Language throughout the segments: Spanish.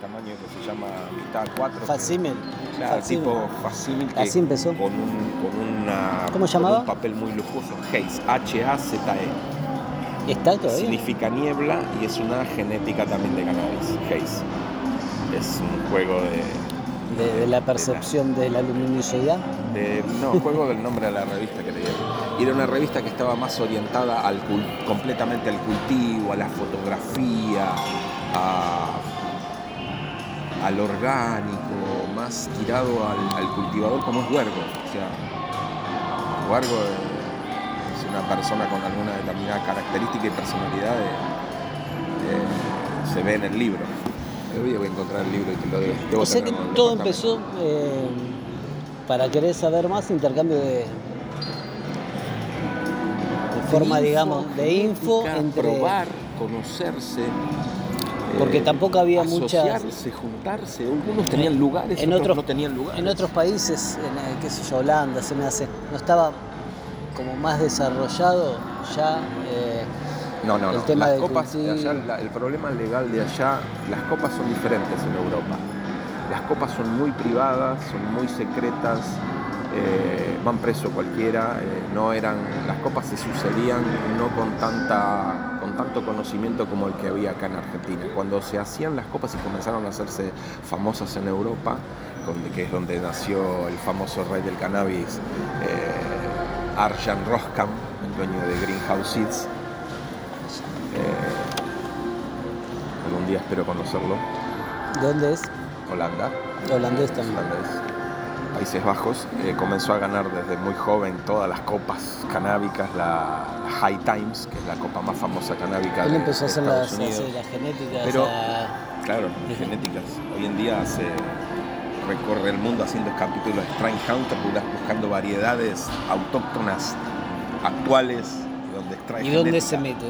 tamaño que se llama mitad 4. Facímil. Claro, tipo facímil que Así empezó. con un, con una, ¿Cómo con llamaba? un papel muy lujoso. Haze, H-A-Z-E. ¿Está todavía? Significa niebla y es una genética también de cannabis. Haze. Es un juego de, De, de la percepción de la luminosidad. de- no, juego del nombre de la revista que leía. Era una revista que estaba más orientada al completamente al cultivo, a la fotografía, a- al orgánico, más tirado al, al cultivador como es Huergo. O sea, Huergo es una persona con alguna determinada característica y personalidad de- de- se ve en el libro. Hoy voy a encontrar el libro y te lo debo. debo O sea que todo empezó eh, para querer saber más, intercambio de, de forma, info, digamos, de info entre... probar, conocerse. Porque tampoco había muchas- juntarse. Algunos tenían lugares, en otros, otros- no tenían lugares. En otros países, en, eh, qué sé yo, Holanda, se me hace, no estaba como más desarrollado ya eh, No, no, el no. tema las del copas de allá, la- el problema legal de allá, las copas son diferentes en Europa. Las copas son muy privadas, son muy secretas, eh, van preso cualquiera, eh, no eran, las copas se sucedían no con tanta, tanto conocimiento como el que había acá en Argentina. Cuando se hacían las copas y comenzaron a hacerse famosas en Europa, donde, que es donde nació el famoso rey del cannabis, eh, Arjan Roskam, el dueño de Greenhouse Seeds, eh, algún día espero conocerlo. ¿De dónde es? Holanda. Holandés también. Holandés. Países Bajos. eh, comenzó a ganar desde muy joven todas las copas canábicas, la, High Times, que es la copa más famosa canábica Él de, empezó a de hacer Estados las, Unidos. hacer las genéticas. Pero- a- Claro, genéticas. Hoy en día se recorre el mundo haciendo capítulos de Strain Hunter, buscando variedades autóctonas actuales donde extrae ¿Y dónde se mete?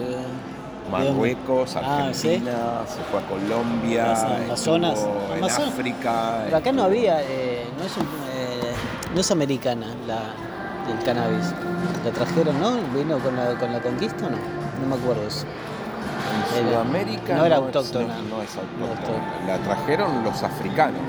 Marruecos, Ah, ¿sí? Argentina, se fue a Colombia, Las Amazonas. en Amazonas. África. Pero acá no había, eh, no, es un- no es americana la, el cannabis. La trajeron, ¿no? ¿Vino con la, con la conquista o no? No me acuerdo eso. En Sudamérica no era autóctona. no, no es autóctona. La trajeron los africanos.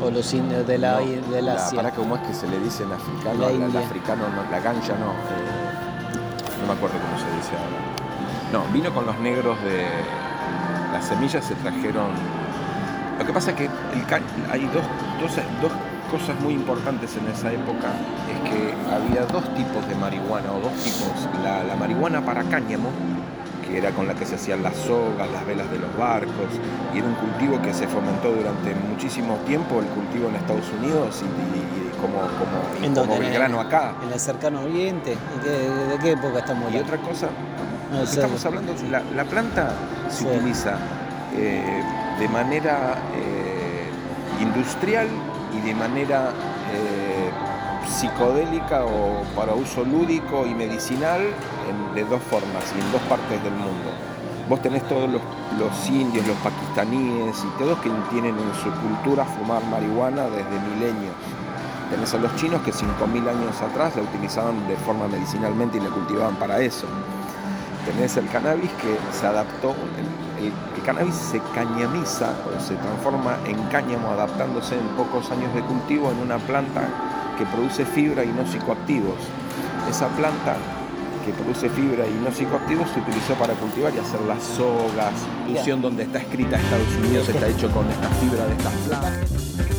La, O los indios de la, no, del la- Asia. pará, ¿cómo es que se le dice en africano? La La, India. africano, no, la ganja no. eh, no me acuerdo cómo se dice ahora. No, vino con los negros de. Las semillas se trajeron. Lo que pasa es que el hay dos, dos, dos cosas muy importantes en esa época. Es que había dos tipos de marihuana, o dos tipos. La, la marihuana para cáñamo, que era con la que se hacían las sogas, las velas de los barcos, y era un cultivo que se fomentó durante muchísimo tiempo, el cultivo en Estados Unidos y, y- y como, como, y ¿En como? Belgrano acá. En el cercano oriente. ¿De qué, de qué época estamos Y hablando? otra cosa, No sé. estamos hablando, la, la planta se Sí. utiliza eh, de manera eh, industrial y de manera eh, psicodélica o para uso lúdico y medicinal en- de dos formas y en dos partes del mundo. Vos tenés todos los, los indios, los pakistaníes y todos que tienen en su cultura fumar marihuana desde milenios. Tenés a los chinos que 5.000 años atrás la utilizaban de forma medicinalmente y la cultivaban para eso. Tenés el cannabis que se adaptó, el, el- el cannabis se cañamiza o se transforma en cáñamo adaptándose en pocos años de cultivo en una planta que produce fibra y no psicoactivos. Esa planta que produce fibra y no psicoactivos se utilizó para cultivar y hacer las sogas, inclusión donde está escrita Estados Unidos está hecho con esta fibra de estas plantas.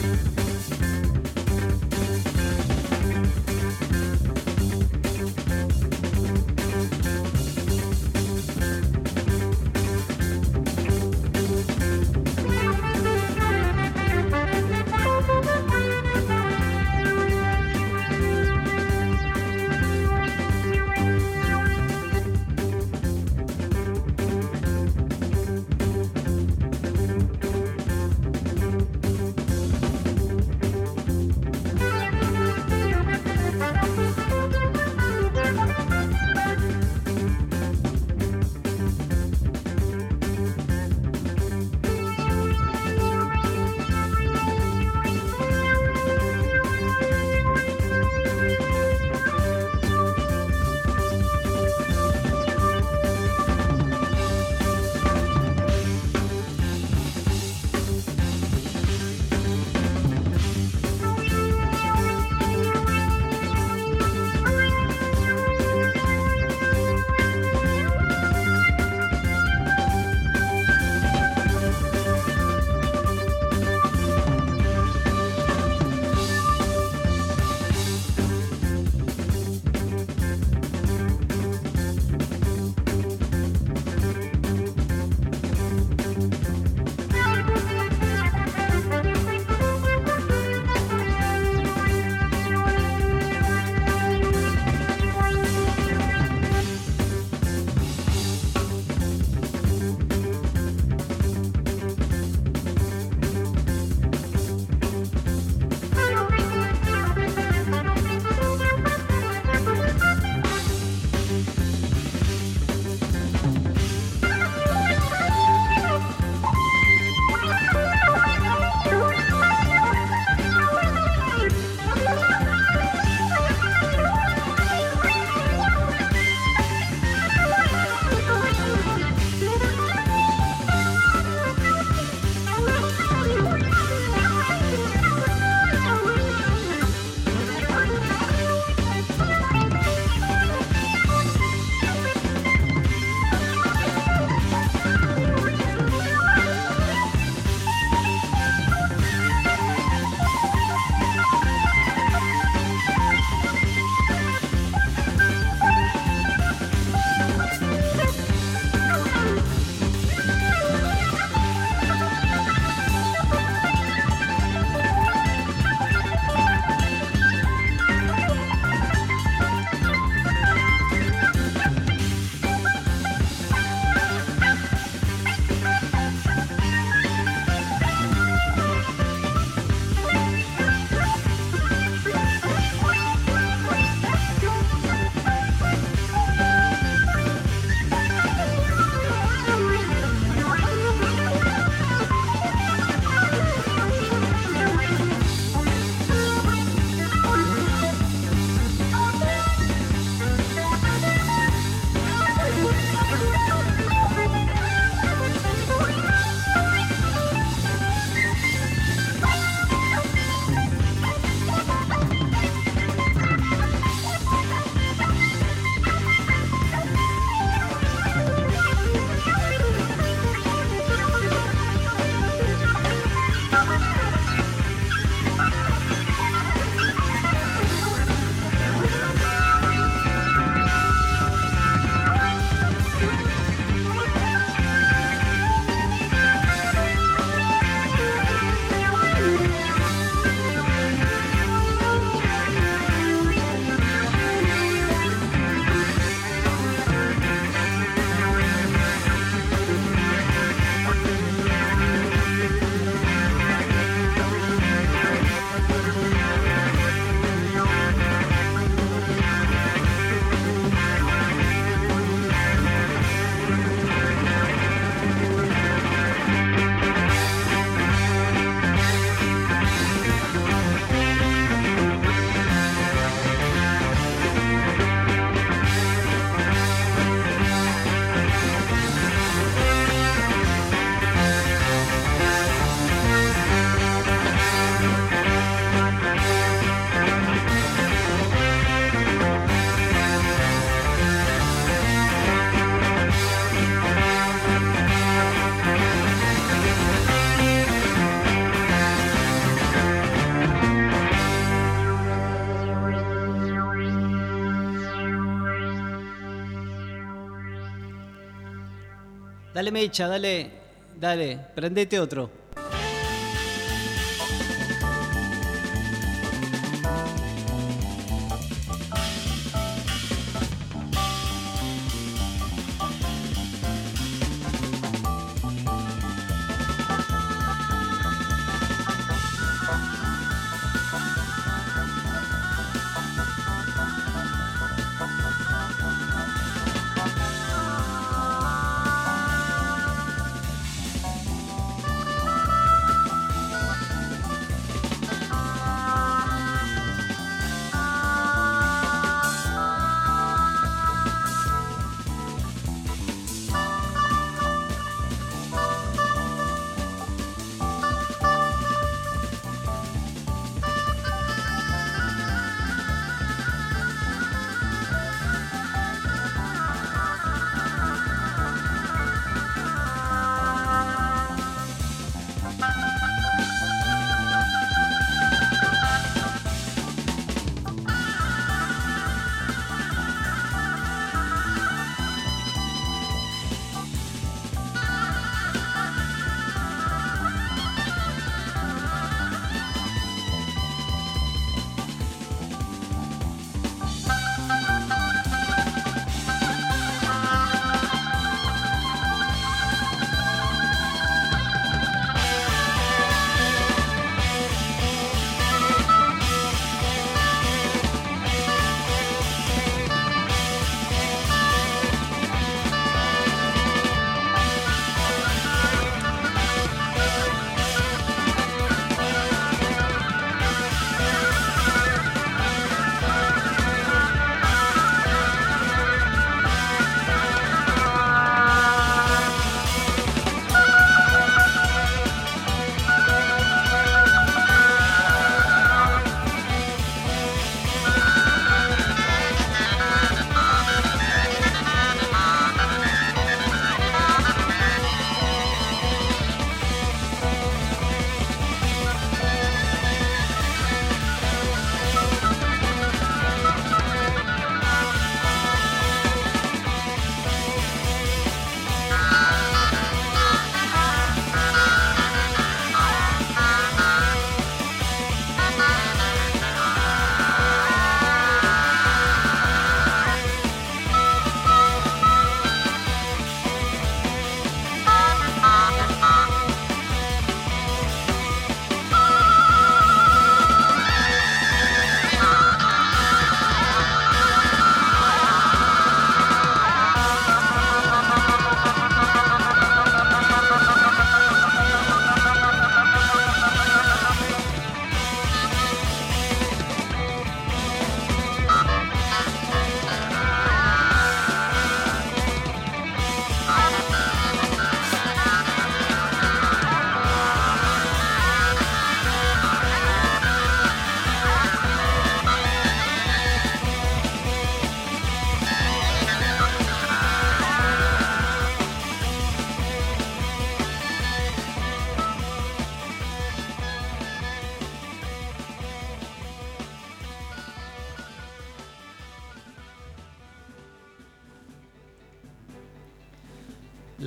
Dale mecha, dale, dale, prendete otro.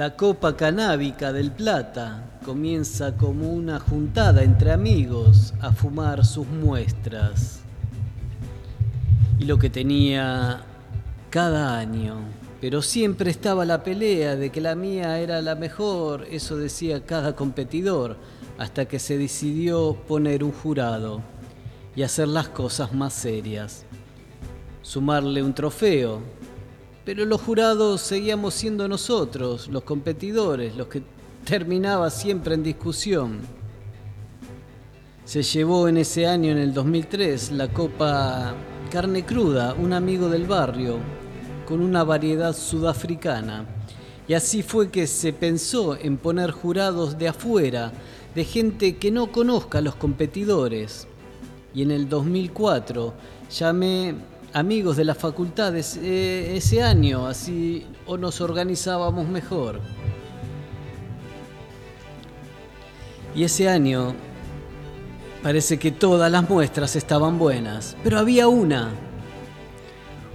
La copa canábica del Plata comienza como una juntada entre amigos a fumar sus muestras. Y lo que tenía cada año, pero siempre estaba la pelea de que la mía era la mejor, eso decía cada competidor, hasta que se decidió poner un jurado y hacer las cosas más serias. Sumarle un trofeo, pero los jurados seguíamos siendo nosotros, los competidores, los que terminaba siempre en discusión. Se llevó en ese año, en el 2003, la copa Carne Cruda, un amigo del barrio, con una variedad sudafricana. Y así fue que se pensó en poner jurados de afuera, de gente que no conozca a los competidores. Y en el 2004 llamé amigos de las facultades eh, ese año, así o nos organizábamos mejor. Y ese año parece que todas las muestras estaban buenas, pero había una,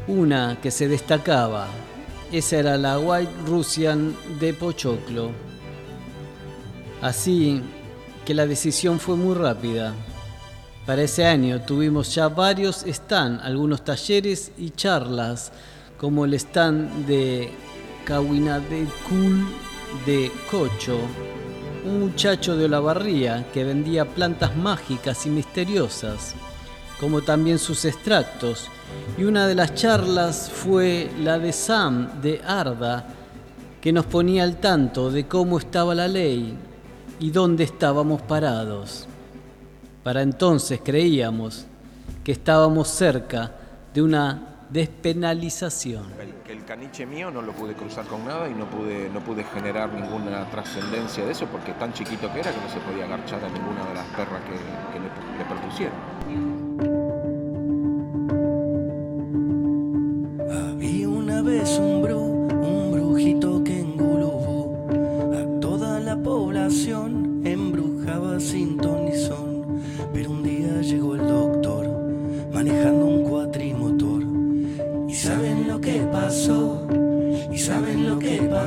una que se destacaba. Esa era la White Russian de Pochoclo. Así que la decisión fue muy rápida. Para ese año tuvimos ya varios stands, algunos talleres y charlas, como el stand de Kawinadekul de Cocho, un muchacho de Olavarría que vendía plantas mágicas y misteriosas, como también sus extractos. Y una de las charlas fue la de Sam de Arda, que nos ponía al tanto de cómo estaba la ley y dónde estábamos parados. Para entonces creíamos que estábamos cerca de una despenalización. El, el caniche mío no lo pude cruzar con nada y no pude, no pude generar ninguna trascendencia de eso porque tan chiquito que era que no se podía agarchar a ninguna de las perras que, que le, le perpusieron. Había una vez un bru, un brujito que engulubú a toda la población, embrujaba sin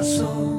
lo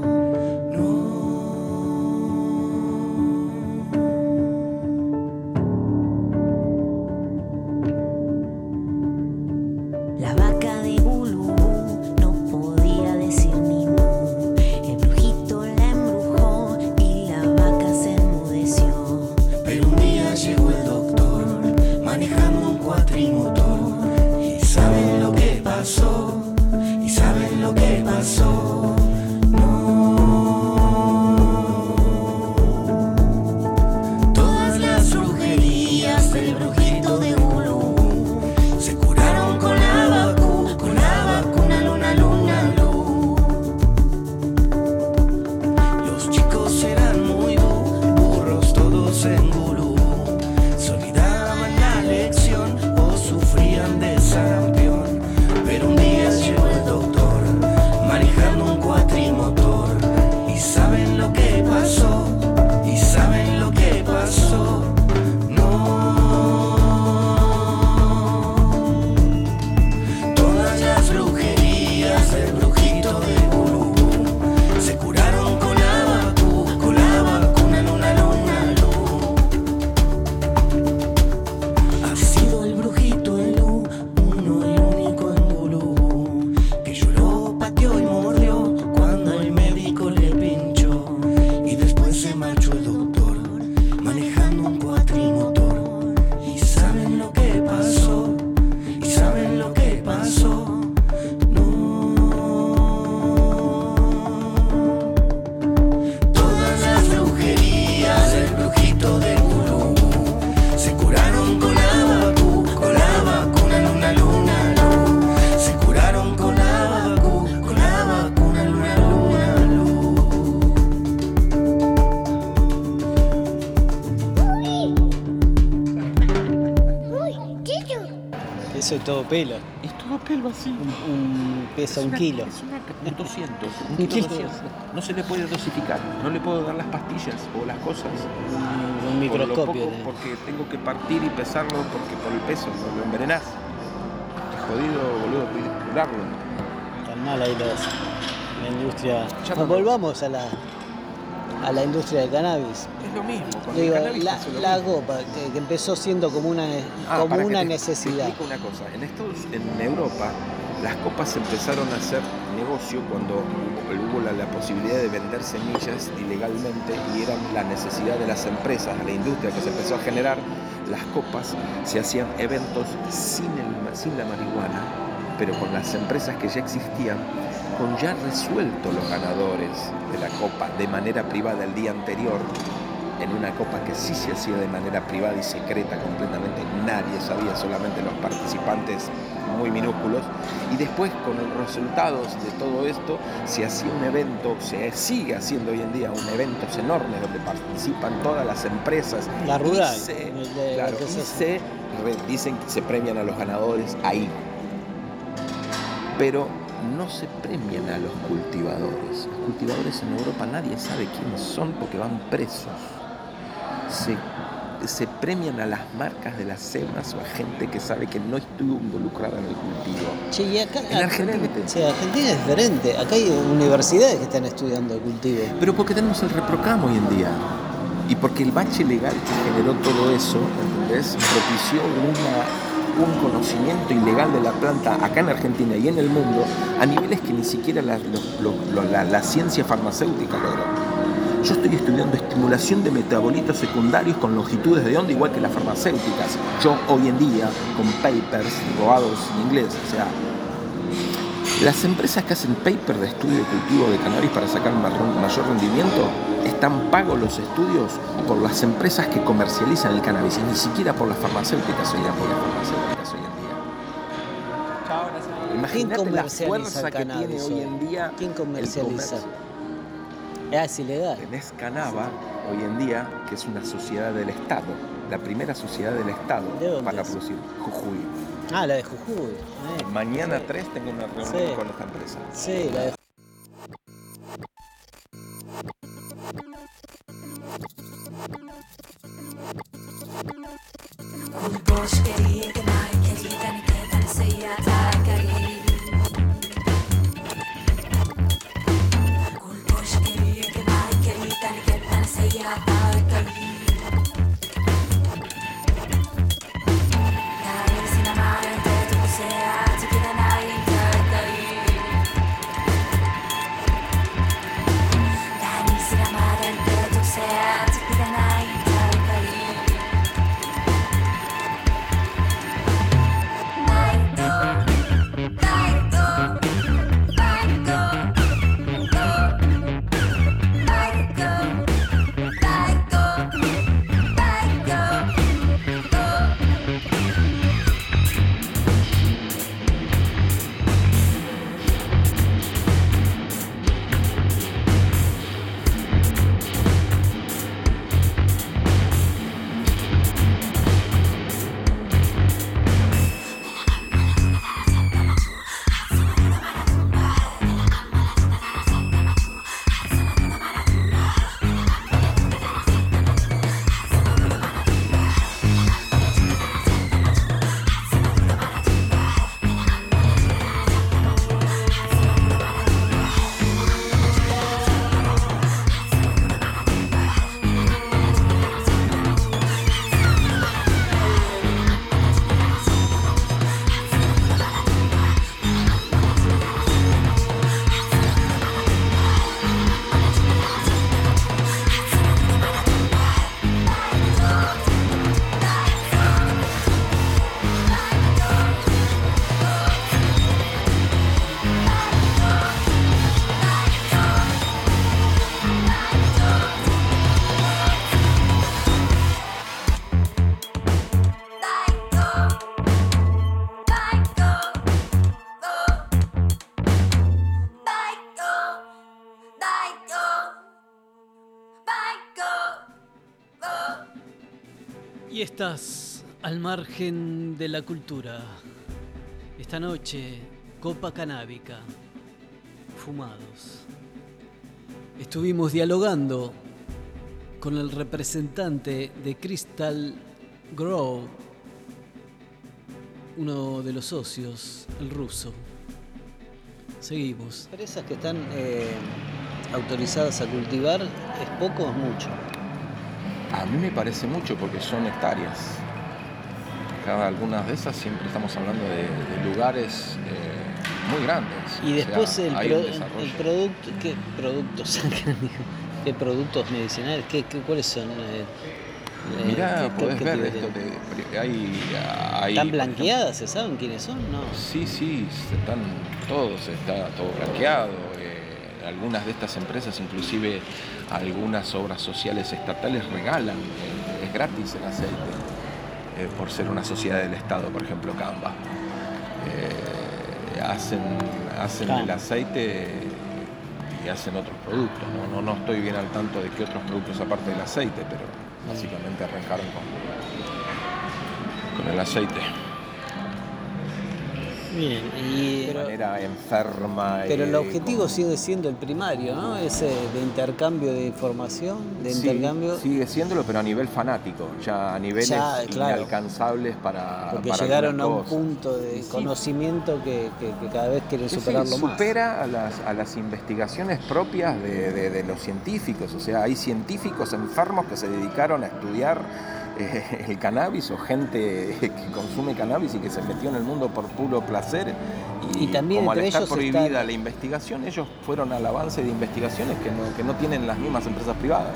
todo pelo. Es todo pelo así. Un, un- pesa un kilo. Es una, un 200. Un Un kilo kilo. 200. No se le puede dosificar. No le puedo dar las pastillas o las cosas. Un, lo microscopio. poco, porque tengo que partir y pesarlo porque por el peso lo envenenás. Es jodido, boludo, curarlo. Tan mal ahí los, la industria. Ya no- volvamos a la, a la industria del cannabis. Lo mismo. con Digo, el la, lo la mismo. copa, que, que empezó siendo como una, Ah, como para que una te- necesidad. Te una cosa. En Estados, en Europa, las copas empezaron a hacer negocio cuando hubo, la, la posibilidad de vender semillas ilegalmente y eran la necesidad de las empresas, la industria que se empezó a generar. Las copas se hacían eventos sin, el, sin la marihuana, pero con las empresas que ya existían, con ya resuelto los ganadores de la copa de manera privada el día anterior en una copa que sí se hacía de manera privada y secreta completamente, nadie sabía, solamente los participantes muy minúsculos, y después con los resultados de todo esto se hacía un evento, se sigue haciendo hoy en día un eventos enormes donde participan todas las empresas. La y rural, se- de- claro, y se- re- dicen que se premian a los ganadores ahí. Pero no se premian a los cultivadores. Los cultivadores en Europa nadie sabe quiénes son porque van presos. Se, se premian a las marcas de las semas o a gente que sabe que no estuvo involucrada en el cultivo. Che, y acá, En Argentina. Sí, Argentina es diferente. Acá hay universidades que están estudiando el cultivo. Pero porque tenemos el reprocam hoy en día. Y porque el bache legal que generó todo eso, ¿entendés? Propició una- un conocimiento ilegal de la planta acá en Argentina y en el mundo a niveles que ni siquiera la, los- los- lo- la- la ciencia farmacéutica logró. Yo estoy estudiando estimulación de metabolitos secundarios con longitudes de onda igual que las farmacéuticas. Yo hoy en día, con papers robados en inglés, o sea, las empresas que hacen paper de estudio de cultivo de cannabis para sacar mayor rendimiento están pagos los estudios por las empresas que comercializan el cannabis y ni siquiera por las farmacéuticas hoy en por las farmacéuticas hoy en día. ¿Quién Imagínate la fuerza el que tiene cannabis hoy en día ¿Quién el comercializa? comercio. Ah, es ilegal. Tenés Canava hoy en día, que es una sociedad del Estado, la primera sociedad del Estado ¿De dónde para es? producir Jujuy. Ah, la de Jujuy. Eh, Mañana sí. 3 tengo una reunión Sí. con esta empresa. Sí, la de Y estás al margen de la cultura. Esta noche, copa canábica, fumados. Estuvimos dialogando con el representante de Crystal Grow, uno de los socios, el ruso. Seguimos. Empresas que están eh, autorizadas a cultivar, ¿es poco o es mucho? A mí me parece mucho porque son hectáreas. Cada algunas de esas siempre estamos hablando de, de lugares eh, muy grandes. Y O después sea, el, pro- producto, ¿qué productos? ¿Qué productos medicinales? ¿Qué, qué- cuáles son? eh, eh, Mirá, qué- podés qué ver esto de- hay, hay, ¿Están blanqueadas? ¿Se saben quiénes son? No. Sí, sí, están todos, está todo blanqueado. Algunas de estas empresas, inclusive algunas obras sociales estatales regalan, es gratis el aceite, eh, por ser una sociedad del Estado, por ejemplo, Canva. Eh, hacen hacen el aceite y hacen otros productos. ¿no? No, no estoy bien al tanto de qué otros productos aparte del aceite, pero básicamente arrancaron con, con el aceite. Bien, y, De manera enferma. pero el objetivo sigue siendo el primario, ¿no? Ese de intercambio de información, de Sí, intercambio. Sigue siéndolo, pero a nivel fanático, ya a niveles Ya, claro. inalcanzables para. Porque para llegaron a un punto de sí, conocimiento que, que- que cada vez quieren Sí, superarlo más. supera a las, a las investigaciones propias de, de- de los científicos. O sea, hay científicos enfermos que se dedicaron a estudiar eh, el cannabis o gente que consume cannabis y que se metió en el mundo por puro placer. Y, Y también como al estar prohibida están- la investigación, ellos fueron al avance de investigaciones que no, que no tienen las mismas empresas privadas.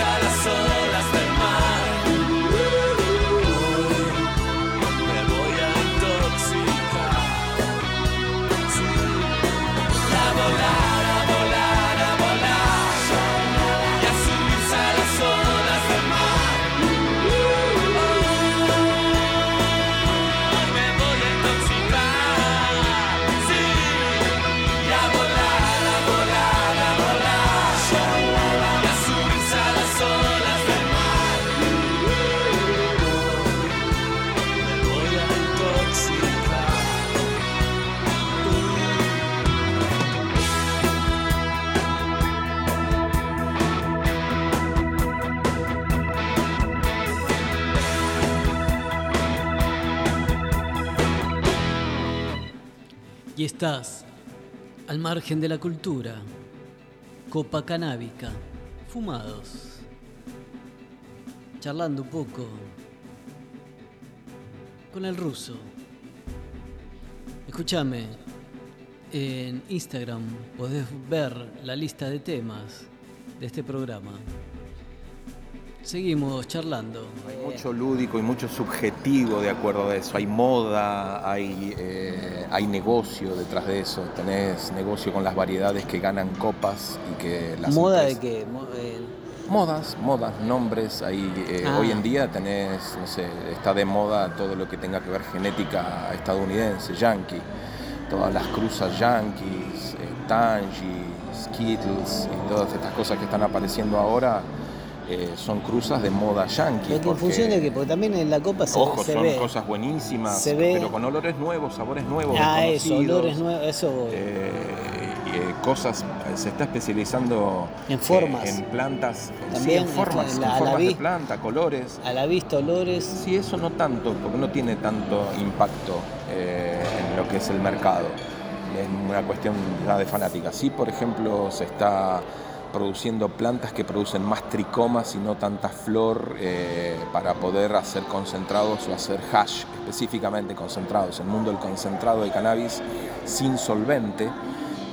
A subirse estás al margen de la cultura. copa canábica, fumados, charlando un poco con el ruso. Escúchame, en Instagram podés ver la lista de temas de este programa. Seguimos charlando. Hay mucho lúdico y mucho subjetivo de acuerdo a eso. Hay moda, hay, eh, hay negocio detrás de eso. Tenés negocio con las variedades que ganan copas y que las ¿Moda de qué? Eh, Modas, modas, nombres. Ahí, eh, Ah. Hoy en día tenés, no sé, está de moda todo lo que tenga que ver genética estadounidense, yankee. Todas las cruzas yankees, eh, Tangy, Skittles y todas estas cosas que están apareciendo ahora eh, son cruzas de moda yankee. Pero porque- función de que, porque también en la copa se, Ojo, se son ve. cosas buenísimas, Se ve- pero con olores nuevos, sabores nuevos. ah, eso, olores nuevos, eso voy. Eh, eh, cosas, se está especializando En formas. eh, en plantas, sí, También, en formas, la- en la formas de vi- planta, colores. A la vista, olores. Sí, eso no tanto, porque no tiene tanto impacto eh, en lo que es el mercado. Es una cuestión ya de fanática. Sí, por ejemplo, se está produciendo plantas que producen más tricomas y no tanta flor eh, para poder hacer concentrados o hacer hash específicamente concentrados. El mundo del concentrado de cannabis sin solvente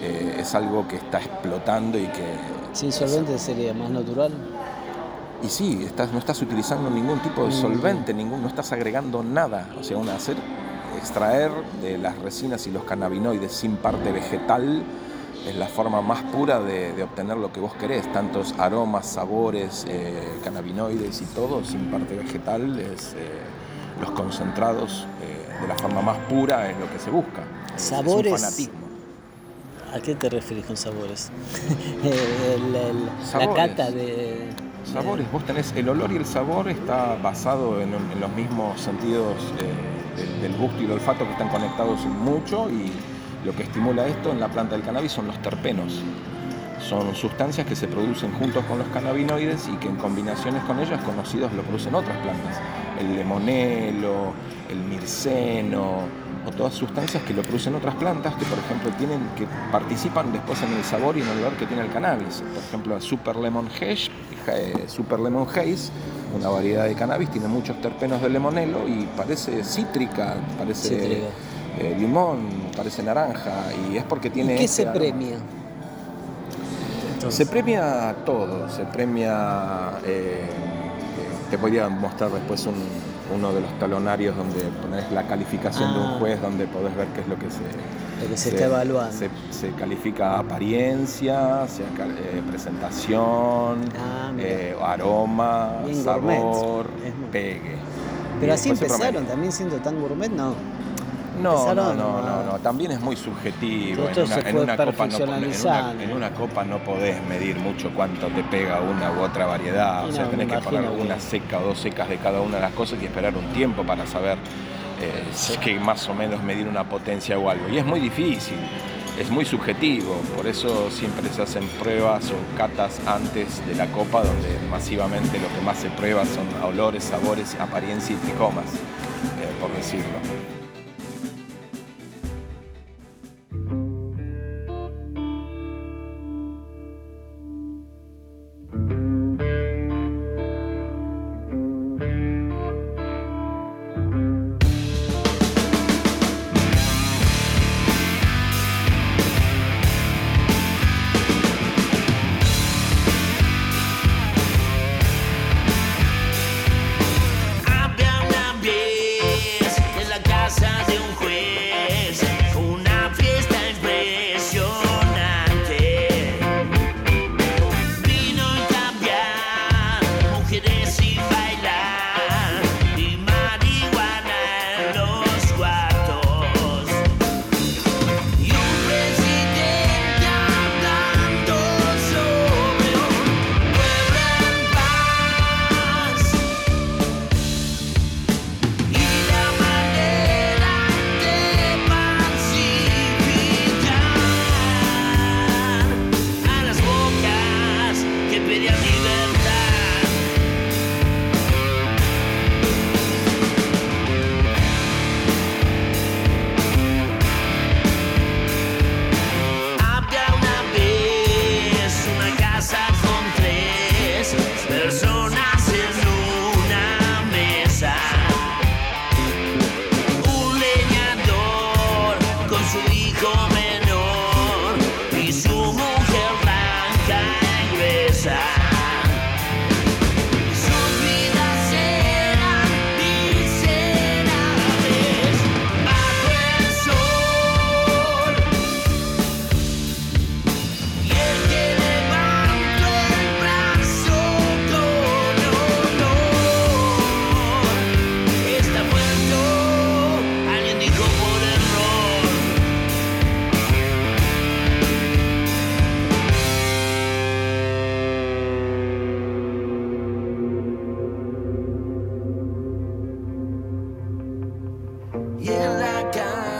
eh, es algo que está explotando y que Sin solvente sería más natural. y sí, estás, no estás utilizando ningún tipo de solvente, ningún, no estás agregando nada. O sea, un hacer, extraer de las resinas y los cannabinoides sin parte vegetal es la forma más pura de, de obtener lo que vos querés. Tantos aromas, sabores, eh, cannabinoides y todo sin parte vegetal es eh, los concentrados eh, de la forma más pura es lo que se busca. Es- Sabores. Es un fanatismo. ¿A qué te refieres con sabores? El- el- la cata de. Sabores, vos tenés el olor y el sabor está basado en, en los mismos sentidos eh, del, del gusto y el olfato que están conectados mucho y lo que estimula esto en la planta del cannabis son los terpenos. Son sustancias que se producen juntos con los cannabinoides y que en combinaciones con ellas conocidos lo producen otras plantas. El lemonelo, el mirceno o todas sustancias que lo producen otras plantas que por ejemplo tienen que participan después en el sabor y en el olor que tiene el cannabis. Por ejemplo, Super Lemon Haze, eh, Super Lemon Haze, una variedad de cannabis, tiene muchos terpenos de lemonelo y parece cítrica, parece Cítrica. Eh, limón, parece naranja y es porque tiene ¿Y qué ese se aroma. premia? Se premia todo, se premia, eh, eh, te podría mostrar después un- uno de los talonarios donde pones la calificación de Ah. un juez, donde podés ver qué es lo que se, Lo que se está evaluando. Se, se califica apariencia, se eh, presentación, Ah, eh, aroma, Bien sabor, pegue. Pero Y así empezaron, también siendo tan gourmet, no. No, no, no, no, no, también es muy subjetivo. En una, en copa no, en, una, perfeccionalizando. en una copa no podés medir mucho cuánto te pega una u otra variedad. O sea, tenés que poner una seca o dos secas de cada una de las cosas y esperar un tiempo para saber eh, si es que más o menos medir una potencia o algo. Y es muy difícil, es muy subjetivo. Por eso siempre se hacen pruebas o catas antes de la copa, donde masivamente lo que más se prueba son olores, sabores, apariencia y tricomas, eh, por decirlo.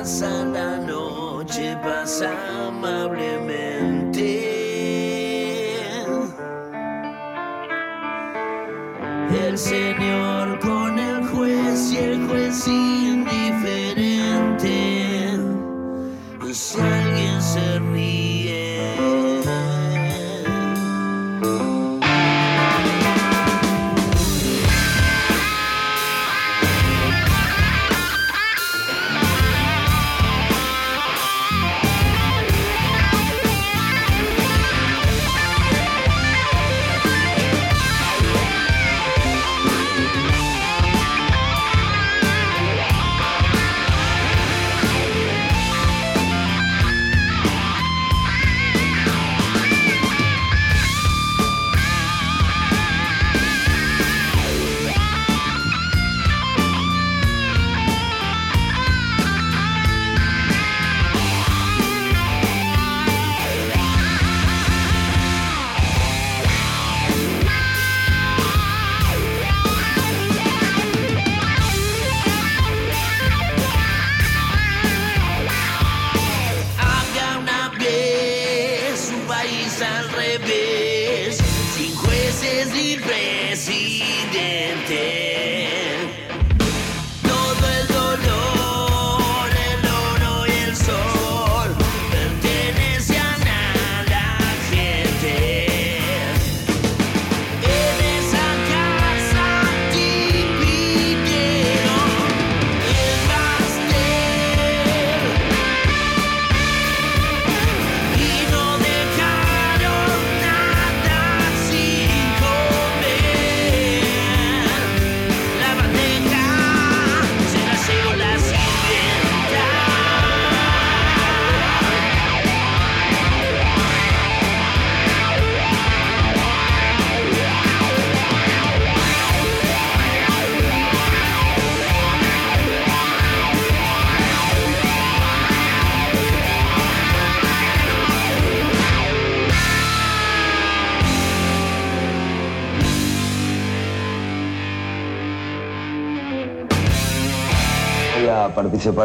Pasa la noche, pasa amablemente. El Señor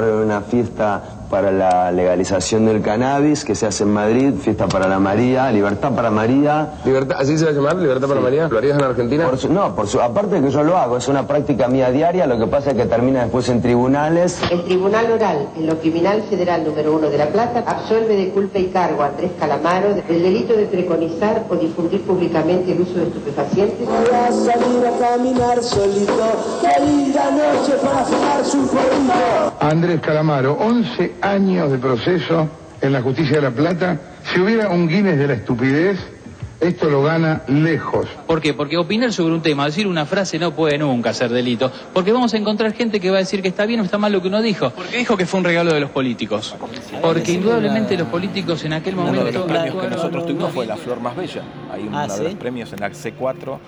en una fiesta para la legalización del cannabis que se hace en Madrid, fiesta para la María, libertad para María. Libertad, ¿Así se va a llamar? ¿Libertad para María? ¿Lo harías en Argentina? Por su- no, por su, aparte de que yo lo hago, es una práctica mía diaria, lo que pasa es que termina después en tribunales. El Tribunal Oral, en lo criminal federal número uno de La Plata, absuelve de culpa y cargo a Andrés Calamaro del delito de preconizar o difundir públicamente el uso de estupefacientes. a salir a caminar solito, noche para un porrito. Andrés Calamaro, 11 años de proceso en la justicia de La Plata. Si hubiera un Guinness de la estupidez, esto lo gana lejos. ¿Por qué? Porque opinar sobre un tema, decir una frase no puede nunca ser delito. Porque vamos a encontrar gente que va a decir que está bien o está mal lo que uno dijo. Porque dijo que fue un regalo de los políticos. Porque indudablemente los políticos en aquel Uno de momento... los premios que nosotros tuvimos fue la flor más bella. Hay uno Ah, de los premios en la C4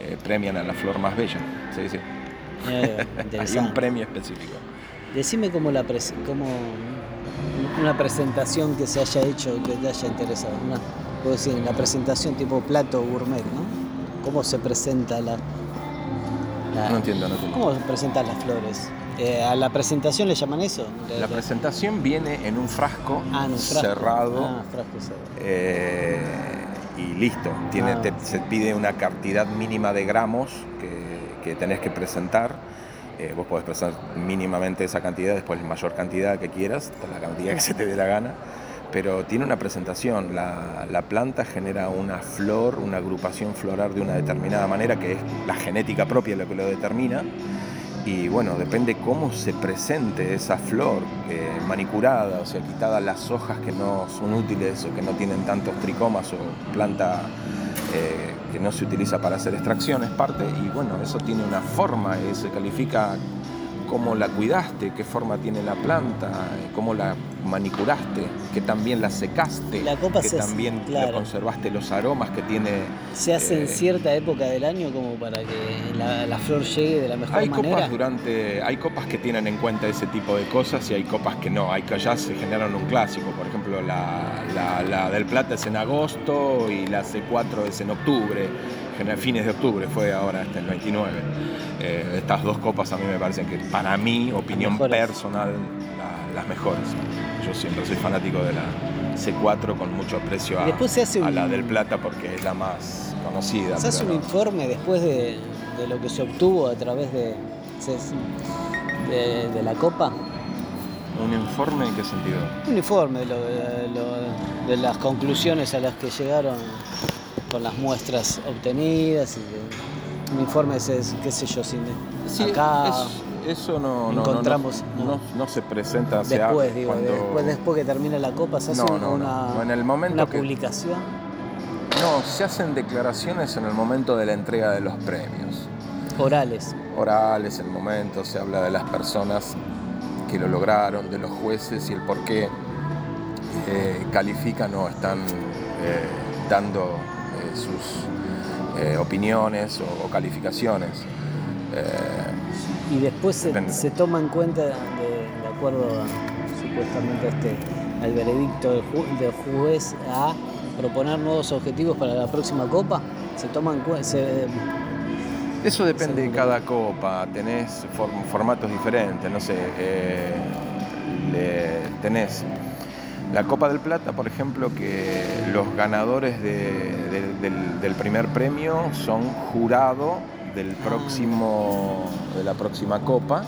eh, premian a la flor más bella. Sí, sí. Eh, Hay un premio específico. Decime cómo la pres- cómo una presentación que se haya hecho que te haya interesado. Una, puedo decir, la presentación tipo plato gourmet, ¿no? ¿Cómo se presenta la, la- No entiendo, no entiendo. ¿Cómo se presentan las flores? Eh, ¿A la presentación le llaman eso? La presentación viene en un frasco, Ah, en un frasco. cerrado Ah, frasco cerrado. eh, y listo. Tiene, Ah. te- se pide una cantidad mínima de gramos que, que tenés que presentar. Eh, vos podés presentar mínimamente esa cantidad, después la mayor cantidad que quieras, la cantidad que se te dé la gana. Pero tiene una presentación. La, la planta genera una flor, una agrupación floral de una determinada manera, que es la genética propia lo que lo determina. Y bueno, depende cómo se presente esa flor eh, manicurada, o sea, quitadas las hojas que no son útiles o que no tienen tantos tricomas o planta eh, que no se utiliza para hacer extracciones, parte, y bueno, eso tiene una forma, eh, se califica cómo la cuidaste, qué forma tiene la planta, cómo la manicuraste, que también la secaste, La copa que se hace- también claro. conservaste los aromas que tiene. ¿Se hace en eh, cierta época del año como para que la, la flor llegue de la mejor Hay manera? copas durante, hay copas que tienen en cuenta ese tipo de cosas y hay copas que no, hay que ya se generan un clásico, por ejemplo la, la- la del Plata es en agosto y la C4 es en octubre, fines de octubre fue ahora hasta el 29. Eh, estas dos copas a mí me parecen que para mí, opinión Mejores. personal, la- las mejores. Yo siempre soy fanático de la C4 con mucho aprecio a, Después se hace a un- la del Plata porque es la más conocida. ¿Se hace un no. informe después de, de lo que se obtuvo a través de, de, de la Copa? ¿Un informe en qué sentido? Un informe lo- de lo- de las conclusiones a las que llegaron con las muestras obtenidas. y de- un informe, ese es- qué sé yo, si Sí, acá es- eso no, encontramos, no, no- no se presenta se después, digo, cuando- después, después que termina la Copa, se hace una, en el momento una que- publicación. No, se hacen declaraciones en el momento de la entrega de los premios. Orales. Orales, el momento, se habla de las personas que lo lograron, de los jueces y el por qué eh, califican o están eh, dando sus eh, opiniones o, o calificaciones. Eh, Y después se, se toma en cuenta, de, de acuerdo a, supuestamente a este, al veredicto del, ju- del juez, a proponer nuevos objetivos para la próxima Copa. Se toma en cuenta. Eso depende de cada copa, tenés form- formatos diferentes, no sé, eh, le- tenés la Copa del Plata, por ejemplo, que los ganadores de- de- del, del primer premio son jurado del próximo, de la próxima copa.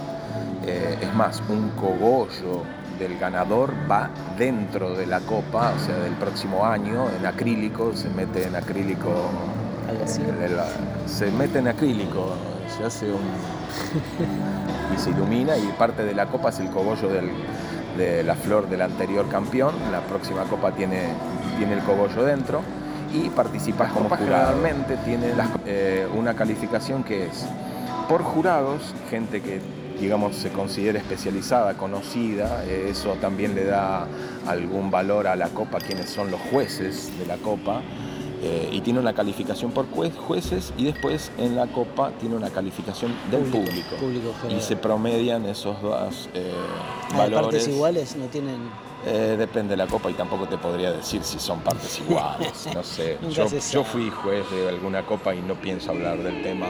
Eh, es más, un cogollo del ganador va dentro de la copa, o sea, del próximo año, en acrílico, se mete en acrílico se mete en acrílico, se hace un. y se ilumina y parte de la copa es el cogollo del- de la flor del anterior campeón. La próxima copa tiene, tiene el cogollo dentro y participas como generalmente tiene las- eh, una calificación que es por jurados, gente que digamos se considera especializada, conocida, eh, eso también le da algún valor a la copa, quienes son los jueces de la copa, eh, y tiene una calificación por jue- jueces y después en la copa tiene una calificación del Público, público. público y se promedian esos dos eh, ¿Hay valores. partes iguales? No tienen. Eh, depende de la copa y tampoco te podría decir si son partes iguales. No sé. Yo, yo fui juez de alguna copa y no pienso hablar del tema.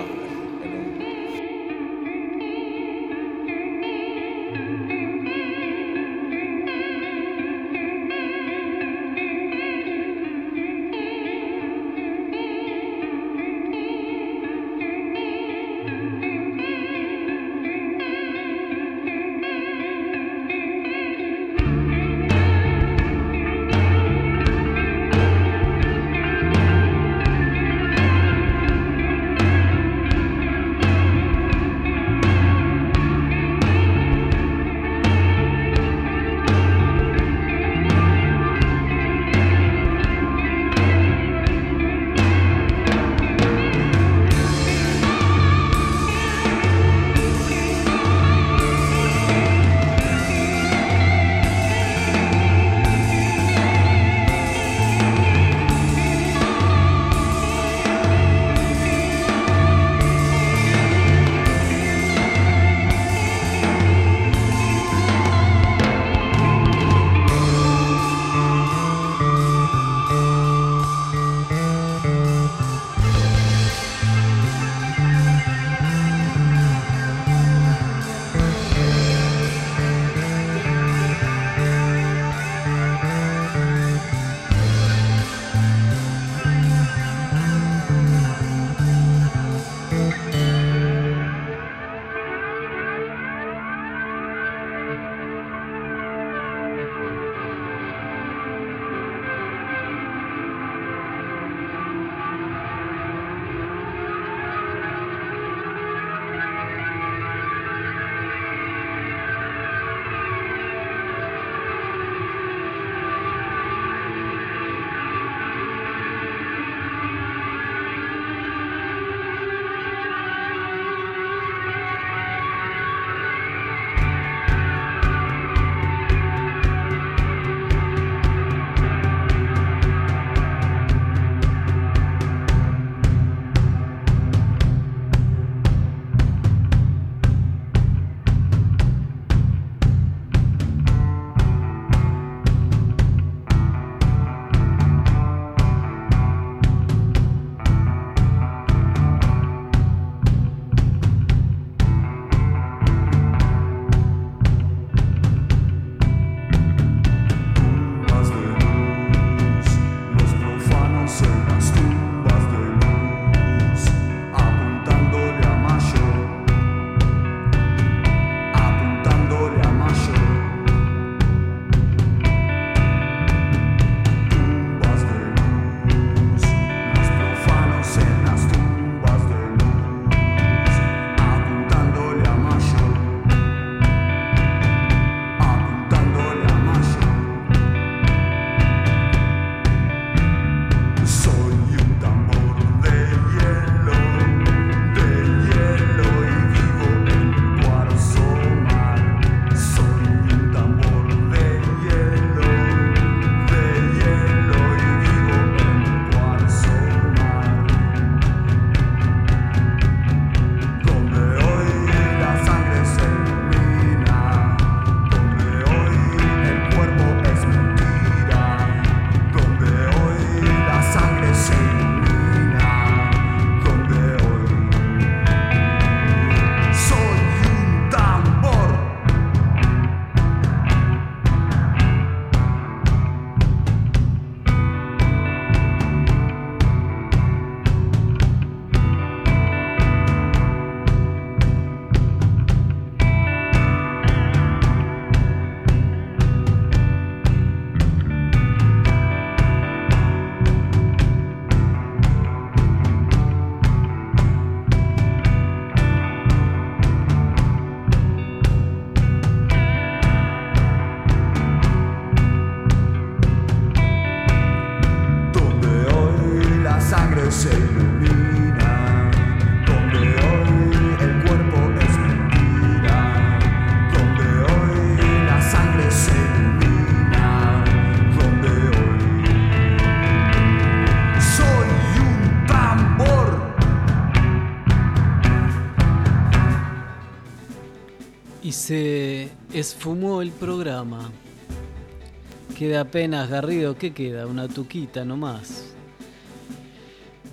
Queda apenas Garrido, ¿qué queda? Una tuquita nomás.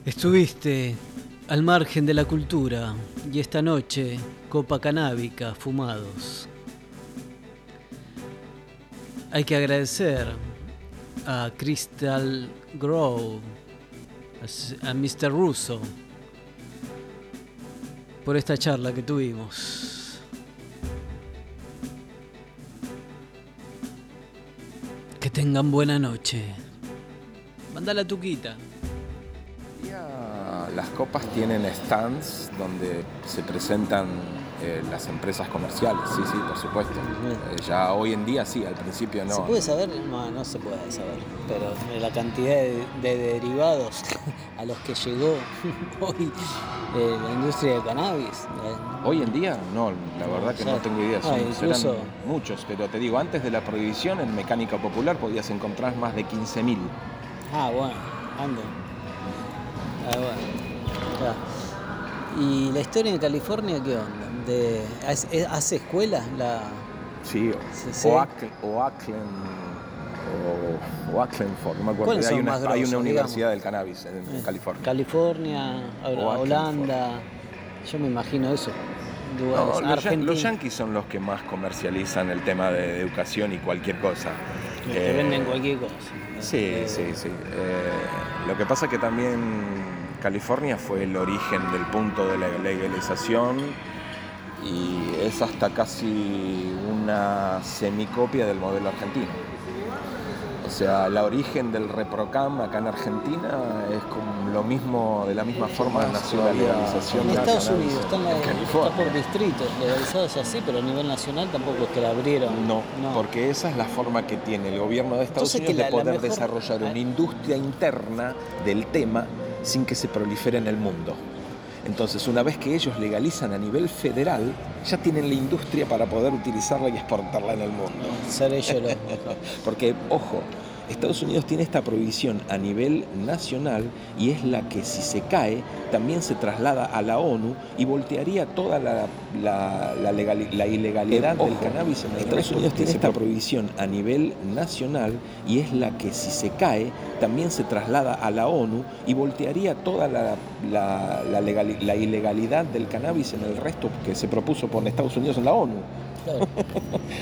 Estuviste al margen de la cultura y esta noche copa canábica, fumados. Hay que agradecer a Crystal Grove, a Mr. Russo, por esta charla que tuvimos. Tengan buena noche. Manda la tuquita. Las copas tienen stands donde se presentan eh, las empresas comerciales, sí, sí, por supuesto. Eh, ya hoy en día sí, al principio no. ¿Se puede saber? No, no se puede saber. Pero la cantidad de, de derivados a los que llegó hoy eh, la industria del cannabis. Hoy en día no, la verdad que ya. no tengo idea, son, Ah, serán muchos, pero te digo, antes de la prohibición en mecánica popular podías encontrar más de 15.000. Ah, bueno, ande. Ah, bueno. Ya. ¿Y la historia de California qué onda? De, ¿hace, escuelas? La... Sí, Sí, o, o no me acuerdo. ¿Cuáles Hay una, hay universidad digamos? del cannabis en, en California. California, Holanda. Yo me imagino eso. No, los, yan- los yanquis son los que más comercializan el tema de, educación y cualquier cosa. Te Eh, venden cualquier cosa. Sí, Eh, sí, sí. Eh, lo que pasa es que también California fue el origen del punto de la legalización y es hasta casi una semicopia del modelo argentino. O sea, la origen del ReproCam acá en Argentina es como lo mismo, de la misma forma nació la legalización En Estados Unidos está, en la- está por distritos, legalizados así, pero a nivel nacional tampoco es que la abrieron. No, porque esa es la forma que tiene el gobierno de Estados Entonces, Unidos de la- poder mejor- desarrollar una industria interna del tema sin que se prolifere en el mundo. Entonces, una vez que ellos legalizan a nivel federal, ya tienen la industria para poder utilizarla y exportarla en el mundo. Ser ellos los Porque, ojo, Estados Unidos tiene esta prohibición a nivel nacional y es la que si se cae también se traslada a la ONU y voltearía toda la, la- la legali- la ilegalidad del cannabis en el Estados Unidos tiene esta prohibición a nivel nacional y es la que si se cae también se traslada a la ONU y voltearía toda la ilegalidad del cannabis en el resto que se propuso por Estados Unidos en la ONU.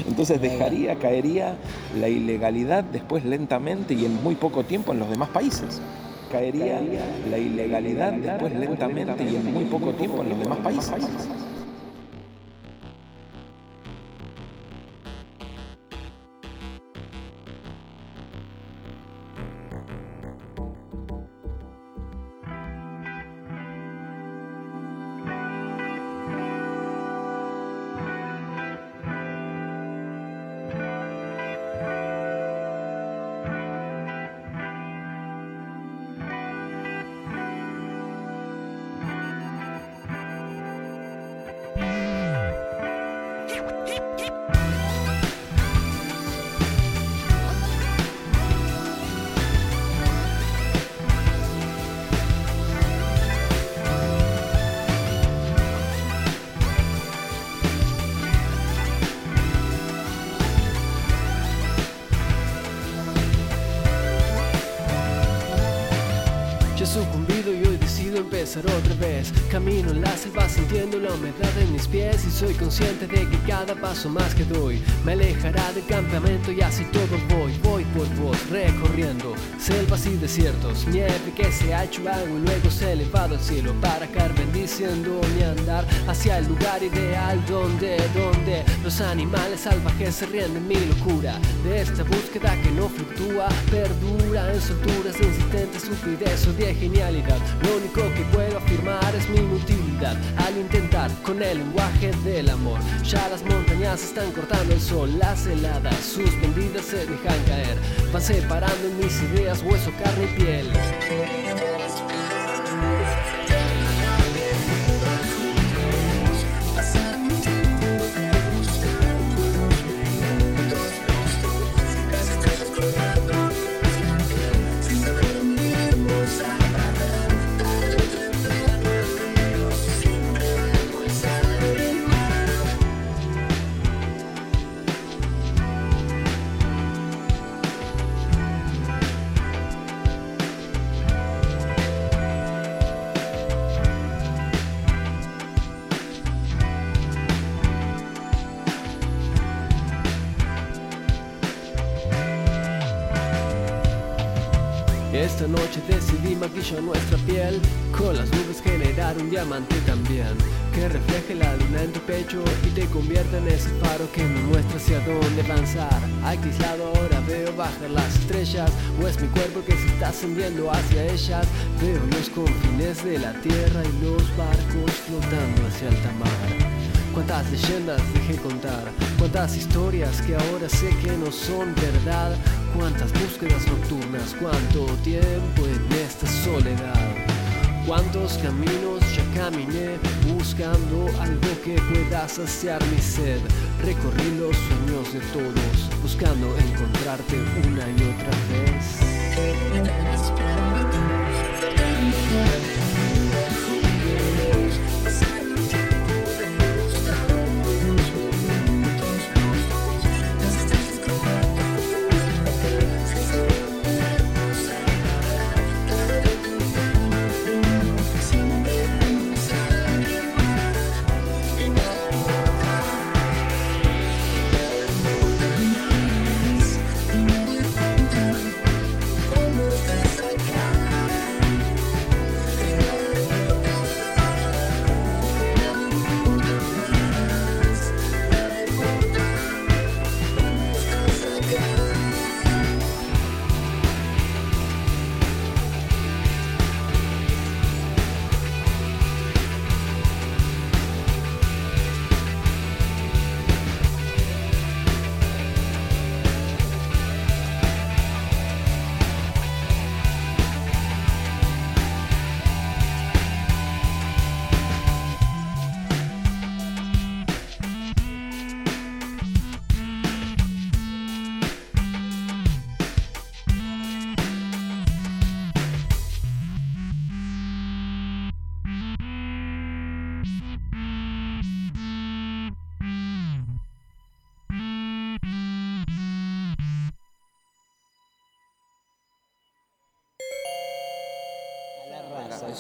Entonces dejaría, caería la ilegalidad después lentamente y en muy poco tiempo en los demás países. Caería la ilegalidad después lentamente y en muy poco tiempo en los demás países. Camino la selva sintiendo la humedad en mis pies y soy consciente de que cada paso más que doy me alejará del campamento y así todo voy, recorriendo selvas y desiertos, nieve que se ha hecho agua y luego se ha elevado al cielo para caer bendiciendo mi andar hacia el lugar ideal donde, donde los animales salvajes se ríen de mi locura, de esta búsqueda que no fluctúa, perdura en solturas de insistente estupidez o de genialidad. Lo único que puedo afirmar es mi al intentar con el lenguaje del amor. Ya las montañas están cortando el sol, las heladas suspendidas se dejan caer, van separando en mis ideas hueso, carne y piel. Pecho y te convierta en ese faro que me muestra hacia dónde avanzar. Aislado ahora veo bajar las estrellas o es mi cuerpo que se está ascendiendo hacia ellas. Veo los confines de la tierra y los barcos flotando hacia alta mar. Cuántas leyendas dejé contar, cuántas historias que ahora sé que no son verdad, cuántas búsquedas nocturnas, cuánto tiempo en esta soledad. Cuántos caminos caminé buscando algo que pueda saciar mi sed. Recorrí los sueños de todos buscando encontrarte una y otra vez.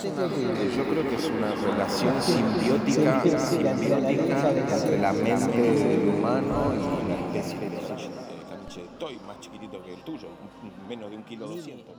Yo creo que es una relación simbiótica, simbiótica entre la mente del humano y la especie de Estoy más chiquitito que el tuyo, menos de un kilo doscientos.